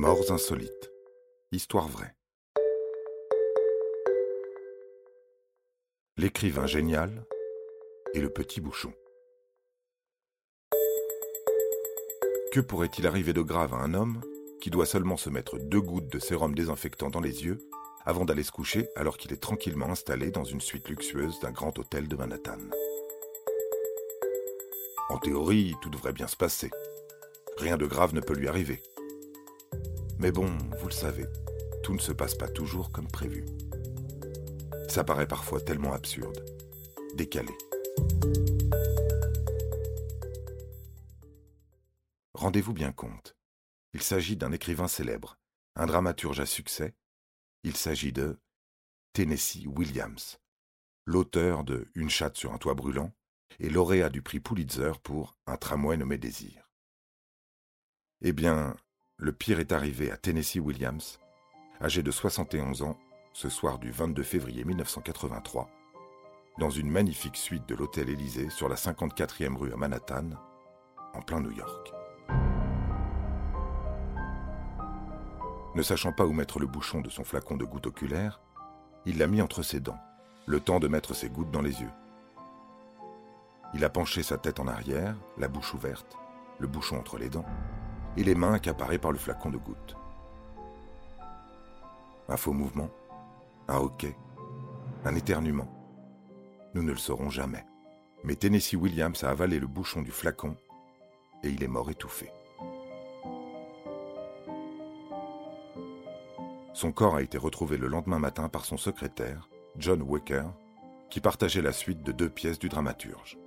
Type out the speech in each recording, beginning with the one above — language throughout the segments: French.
Morts insolites. Histoire vraie. L'écrivain génial et le petit bouchon. Que pourrait-il arriver de grave à un homme qui doit seulement se mettre deux gouttes de sérum désinfectant dans les yeux avant d'aller se coucher alors qu'il est tranquillement installé dans une suite luxueuse d'un grand hôtel de Manhattan? En théorie, tout devrait bien se passer. Rien de grave ne peut lui arriver. Mais bon, vous le savez, tout ne se passe pas toujours comme prévu. Ça paraît parfois tellement absurde, décalé. Rendez-vous bien compte, il s'agit d'un écrivain célèbre, un dramaturge à succès. Il s'agit de Tennessee Williams, l'auteur de Une chatte sur un toit brûlant et lauréat du prix Pulitzer pour Un tramway nommé Désir. Eh bien, le pire est arrivé à Tennessee Williams, âgé de 71 ans, ce soir du 22 février 1983, dans une magnifique suite de l'hôtel Élysée sur la 54e rue à Manhattan, en plein New York. Ne sachant pas où mettre le bouchon de son flacon de gouttes oculaires, il l'a mis entre ses dents, le temps de mettre ses gouttes dans les yeux. Il a penché sa tête en arrière, la bouche ouverte, le bouchon entre les dents, et les mains accaparées par le flacon de gouttes. Un faux mouvement, un hoquet, un éternuement. Nous ne le saurons jamais. Mais Tennessee Williams a avalé le bouchon du flacon et il est mort étouffé. Son corps a été retrouvé le lendemain matin par son secrétaire, John Waker, qui partageait la suite de deux pièces du dramaturge.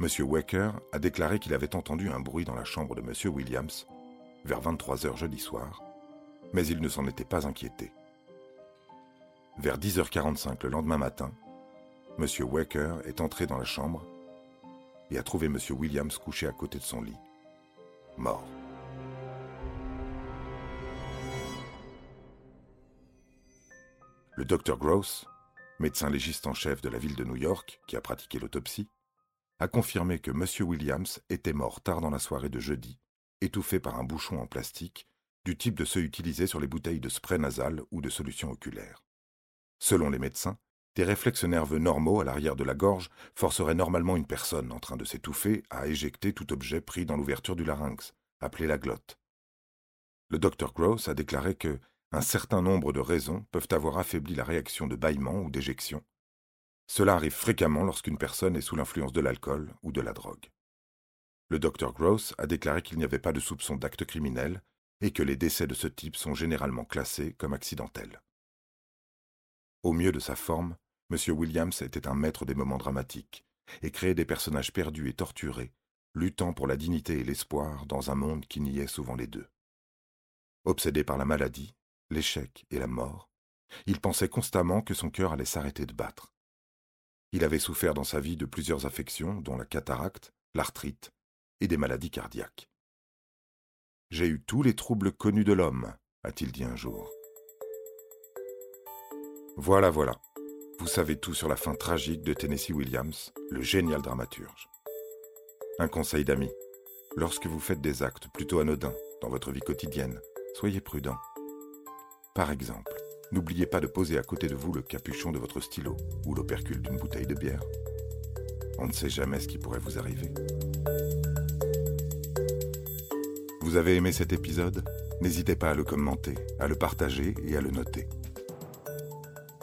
M. Waker a déclaré qu'il avait entendu un bruit dans la chambre de M. Williams vers 23 heures jeudi soir, mais il ne s'en était pas inquiété. Vers 10h45 le lendemain matin, M. Waker est entré dans la chambre et a trouvé M. Williams couché à côté de son lit, mort. Le docteur Gross, médecin légiste en chef de la ville de New York qui a pratiqué l'autopsie, a confirmé que M. Williams était mort tard dans la soirée de jeudi, étouffé par un bouchon en plastique du type de ceux utilisés sur les bouteilles de spray nasal ou de solution oculaire. Selon les médecins, des réflexes nerveux normaux à l'arrière de la gorge forceraient normalement une personne en train de s'étouffer à éjecter tout objet pris dans l'ouverture du larynx, appelé la glotte. Le docteur Gross a déclaré que un certain nombre de raisons peuvent avoir affaibli la réaction de bâillement ou d'éjection, cela arrive fréquemment lorsqu'une personne est sous l'influence de l'alcool ou de la drogue. Le docteur Gross a déclaré qu'il n'y avait pas de soupçon d'acte criminel et que les décès de ce type sont généralement classés comme accidentels. Au mieux de sa forme, M. Williams était un maître des moments dramatiques et créait des personnages perdus et torturés, luttant pour la dignité et l'espoir dans un monde qui niait souvent les deux. Obsédé par la maladie, l'échec et la mort, il pensait constamment que son cœur allait s'arrêter de battre. Il avait souffert dans sa vie de plusieurs affections, dont la cataracte, l'arthrite et des maladies cardiaques. J'ai eu tous les troubles connus de l'homme, a-t-il dit un jour. Voilà, voilà. Vous savez tout sur la fin tragique de Tennessee Williams, le génial dramaturge. Un conseil d'ami. Lorsque vous faites des actes plutôt anodins dans votre vie quotidienne, soyez prudent. Par exemple, N'oubliez pas de poser à côté de vous le capuchon de votre stylo ou l'opercule d'une bouteille de bière. On ne sait jamais ce qui pourrait vous arriver. Vous avez aimé cet épisode? N'hésitez pas à le commenter, à le partager et à le noter.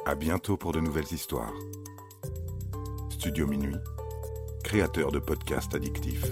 À bientôt pour de nouvelles histoires. Studio Minuit, créateur de podcasts addictifs.